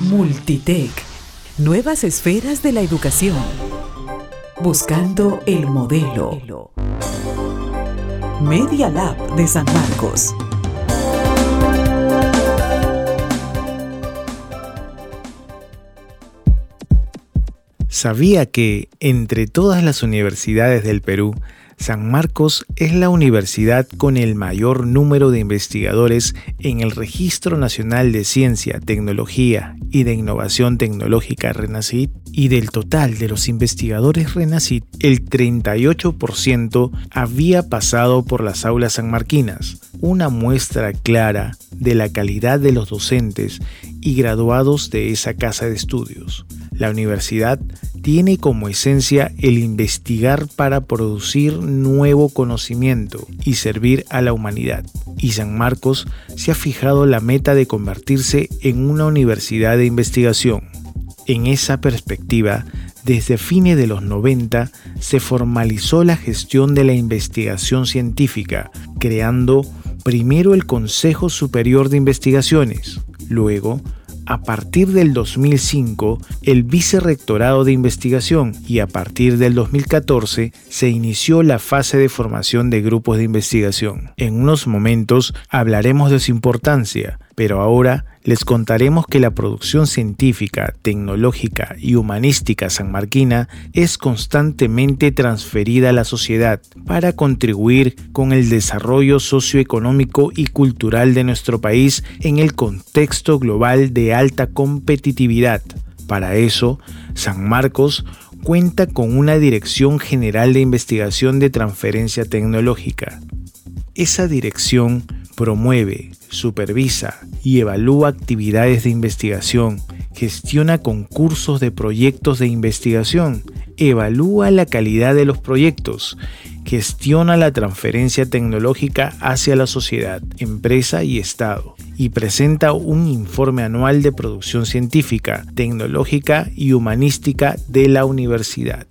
Multitech. Nuevas esferas de la educación. Buscando el modelo. Media Lab de San Marcos. ¿Sabía que entre todas las universidades del Perú, San Marcos es la universidad con el mayor número de investigadores en el Registro Nacional de Ciencia, Tecnología y de Innovación Tecnológica RENACIT y del total de los investigadores RENACIT, el 38% había pasado por las aulas sanmarquinas, una muestra clara de la calidad de los docentes y graduados de esa casa de estudios. La universidad tiene como esencia el investigar para producir nuevo conocimiento y servir a la humanidad. Y San Marcos se ha fijado la meta de convertirse en una universidad de investigación. En esa perspectiva, desde fines de los 90 se formalizó la gestión de la investigación científica, creando primero el Consejo Superior de Investigaciones, luego a partir del 2005 el Vicerrectorado de Investigación y a partir del 2014 se inició la fase de formación de grupos de investigación. En unos momentos hablaremos de su importancia, pero ahora les contaremos que la producción científica, tecnológica y humanística sanmarquina es constantemente transferida a la sociedad para contribuir con el desarrollo socioeconómico y cultural de nuestro país en el contexto global de alta competitividad. Para eso, San Marcos cuenta con una Dirección General de Investigación de Transferencia Tecnológica. Esa dirección promueve, supervisa y evalúa actividades de investigación, gestiona concursos de proyectos de investigación, evalúa la calidad de los proyectos, gestiona la transferencia tecnológica hacia la sociedad, empresa y Estado, y presenta un informe anual de producción científica, tecnológica y humanística de la universidad.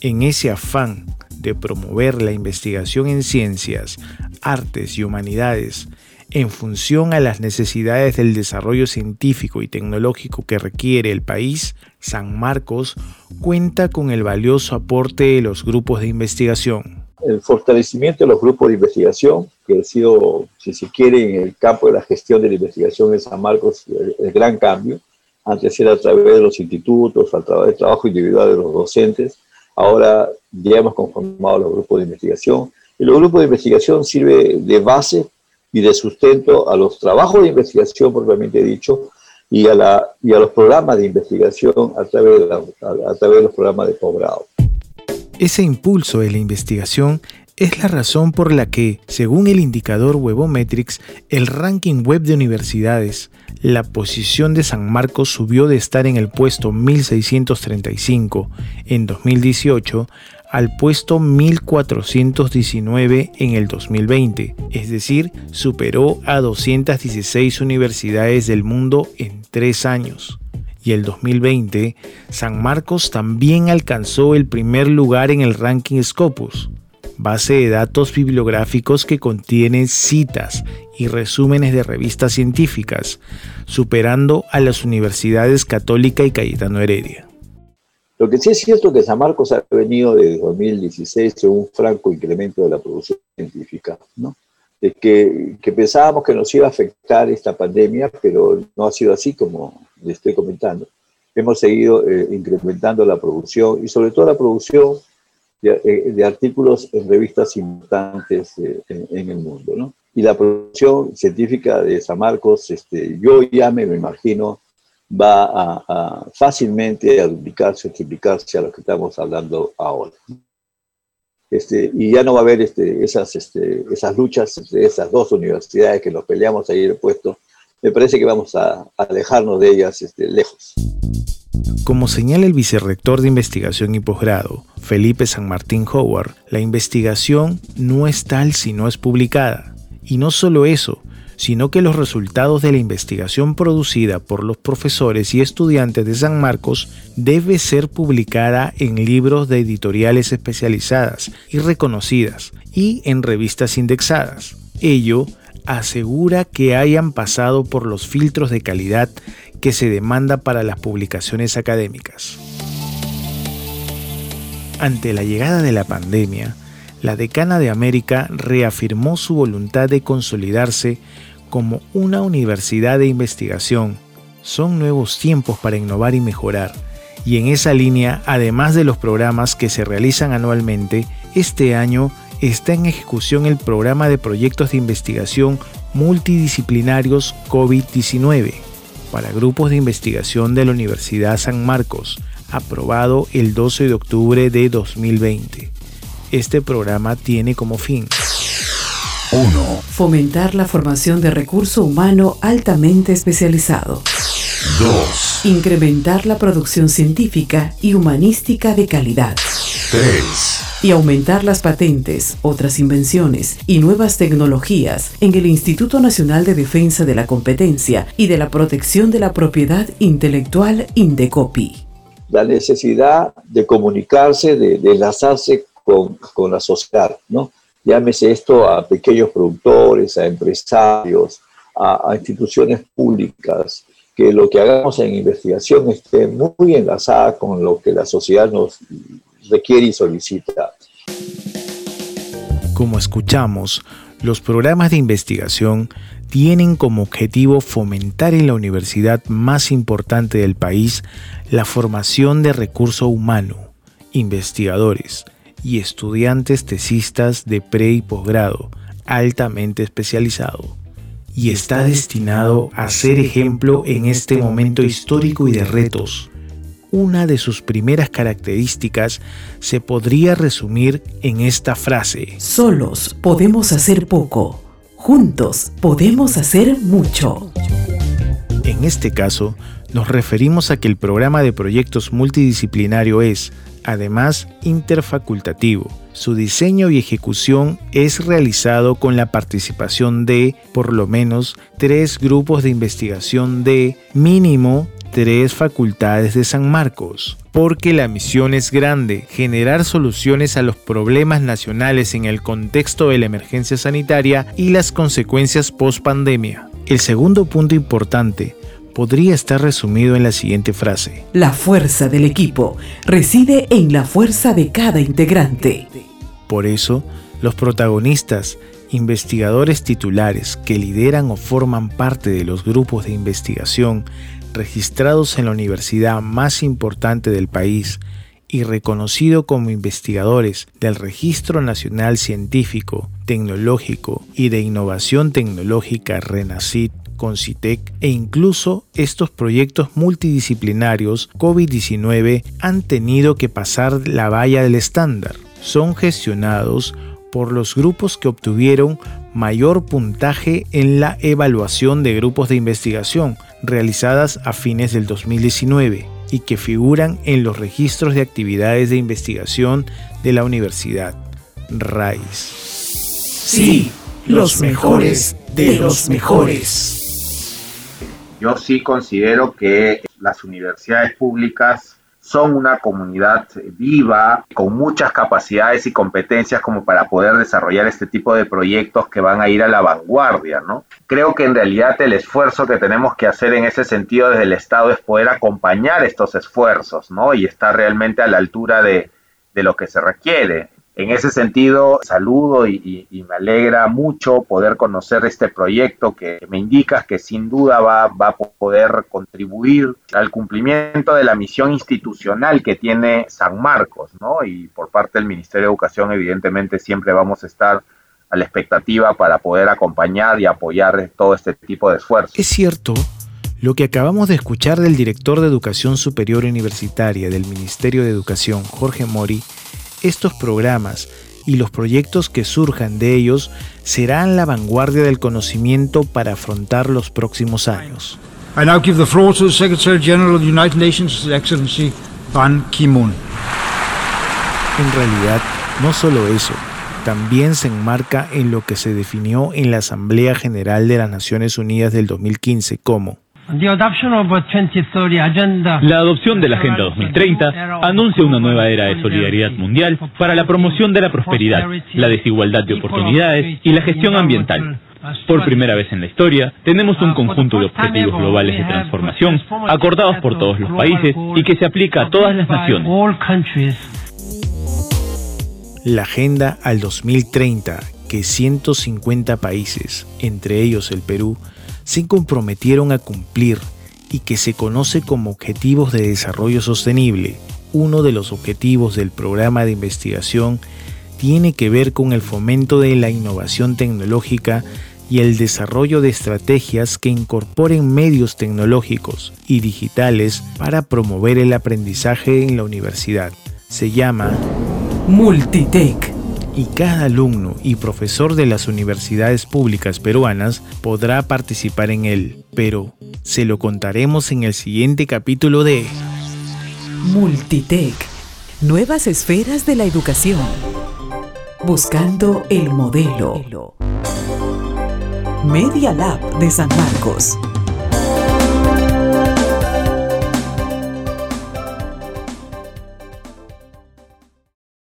En ese afán de promover la investigación en ciencias, artes y humanidades, en función a las necesidades del desarrollo científico y tecnológico que requiere el país, San Marcos cuenta con el valioso aporte de los grupos de investigación. El fortalecimiento de los grupos de investigación, que ha sido, si se quiere, en el campo de la gestión de la investigación en San Marcos, el, gran cambio. Antes era a través de los institutos, a través del trabajo individual de los docentes. Ahora ya hemos conformado los grupos de investigación. Los grupos de investigación sirven de base y de sustento a los trabajos de investigación propiamente dicho y a, la, y a los programas de investigación a través de, a través de los programas de posgrado. Ese impulso de la investigación es la razón por la que, según el indicador Webometrics, el ranking web de universidades, la posición de San Marcos subió de estar en el puesto 1635 en 2018 al puesto 1419 en el 2020, es decir, superó a 216 universidades del mundo en tres años. Y el 2020, San Marcos también alcanzó el primer lugar en el ranking Scopus, base de datos bibliográficos que contienen citas y resúmenes de revistas científicas, superando a las universidades Católica y Cayetano Heredia. Lo que sí es cierto es que San Marcos ha venido desde 2016 un franco incremento de la producción científica, ¿no? De que, que, pensábamos que nos iba a afectar esta pandemia, pero no ha sido así como le estoy comentando. Hemos seguido eh, incrementando la producción y sobre todo la producción de, eh, de artículos en revistas importantes eh, en, en, el mundo, ¿no? Y la producción científica de San Marcos, este, yo ya me, me imagino, va a, fácilmente a duplicarse, triplicarse a lo que estamos hablando ahora. Este, y ya no va a haber este, esas, este, esas luchas entre esas dos universidades que nos peleamos el puesto. Me parece que vamos a, alejarnos de ellas este, lejos. Como señala el vicerrector de investigación y posgrado, Felipe San Martín Howard, la investigación no es tal si no es publicada. Y no solo eso, sino que los resultados de la investigación producida por los profesores y estudiantes de San Marcos debe ser publicada en libros de editoriales especializadas y reconocidas y en revistas indexadas. Ello asegura que hayan pasado por los filtros de calidad que se demanda para las publicaciones académicas. Ante la llegada de la pandemia, la decana de América reafirmó su voluntad de consolidarse como una universidad de investigación. Son nuevos tiempos para innovar y mejorar y en esa línea, además de los programas que se realizan anualmente, este año está en ejecución el programa de proyectos de investigación multidisciplinarios COVID-19 para grupos de investigación de la Universidad San Marcos, aprobado el 12 de octubre de 2020. Este programa tiene como fin 1. Fomentar la formación de recurso humano altamente especializado. 2. Incrementar la producción científica y humanística de calidad. 3. Y aumentar las patentes, otras invenciones y nuevas tecnologías en el Instituto Nacional de Defensa de la Competencia y de la Protección de la Propiedad Intelectual Indecopi. La necesidad de comunicarse, de, enlazarse con, con la sociedad, ¿no? Llámese esto a pequeños productores, a empresarios, a instituciones públicas, que lo que hagamos en investigación esté muy enlazada con lo que la sociedad nos requiere y solicita. Como escuchamos, los programas de investigación tienen como objetivo fomentar en la universidad más importante del país la formación de recurso humano, investigadores y estudiantes tesistas de pre y posgrado altamente especializado y está destinado a ser ejemplo en este momento histórico y de retos. Una de sus primeras características se podría resumir en esta frase. Solos podemos hacer poco, juntos podemos hacer mucho. En este caso, nos referimos a que el programa de proyectos multidisciplinario es, además, interfacultativo su diseño y ejecución es realizado con la participación de por lo menos tres grupos de investigación de mínimo tres facultades de San Marcos, porque la misión es grande, generar soluciones a los problemas nacionales en el contexto de la emergencia sanitaria y las consecuencias post pandemia. El segundo punto importante podría estar resumido en la siguiente frase. La fuerza del equipo reside en la fuerza de cada integrante. Por eso, los protagonistas, investigadores titulares que lideran o forman parte de los grupos de investigación registrados en la universidad más importante del país y reconocido como investigadores del Registro Nacional Científico, Tecnológico y de Innovación Tecnológica RENACIT, CONCITEC e incluso estos proyectos multidisciplinarios COVID-19 han tenido que pasar la valla del estándar. Son gestionados por los grupos que obtuvieron mayor puntaje en la evaluación de grupos de investigación realizadas a fines del 2019 y que figuran en los registros de actividades de investigación de la universidad, RAIS. Sí, los mejores de los mejores. Yo sí considero que las universidades públicas son una comunidad viva, con muchas capacidades y competencias como para poder desarrollar este tipo de proyectos que van a ir a la vanguardia, ¿no? Creo que en realidad el esfuerzo que tenemos que hacer en ese sentido desde el Estado es poder acompañar estos esfuerzos, ¿no? Y estar realmente a la altura de, de lo que se requiere. En ese sentido, saludo y, me alegra mucho poder conocer este proyecto que me indica que sin duda va, va, a poder contribuir al cumplimiento de la misión institucional que tiene San Marcos, ¿no? Y por parte del Ministerio de Educación, evidentemente, siempre vamos a estar a la expectativa para poder acompañar y apoyar todo este tipo de esfuerzos. Es cierto lo que acabamos de escuchar del director de Educación Superior Universitaria del Ministerio de Educación, Jorge Mori, estos programas y los proyectos que surjan de ellos serán la vanguardia del conocimiento para afrontar los próximos años. I now give the floor to the Secretary General of the United Nations, His Excellency Ban Ki-moon. En realidad, no solo eso, también se enmarca en lo que se definió en la Asamblea General de las Naciones Unidas del 2015 como la adopción de la Agenda 2030 anuncia una nueva era de solidaridad mundial para la promoción de la prosperidad, la desigualdad de oportunidades y la gestión ambiental. Por primera vez en la historia, tenemos un conjunto de objetivos globales de transformación acordados por todos los países y que se aplica a todas las naciones. La Agenda al 2030, que 150 países, entre ellos el Perú, se comprometieron a cumplir y que se conoce como Objetivos de Desarrollo Sostenible, uno de los objetivos del programa de investigación tiene que ver con el fomento de la innovación tecnológica y el desarrollo de estrategias que incorporen medios tecnológicos y digitales para promover el aprendizaje en la universidad. Se llama Multitech. Y cada alumno y profesor de las universidades públicas peruanas podrá participar en él, pero se lo contaremos en el siguiente capítulo de Multitech. Nuevas esferas de la educación. Buscando el modelo. Media Lab de San Marcos.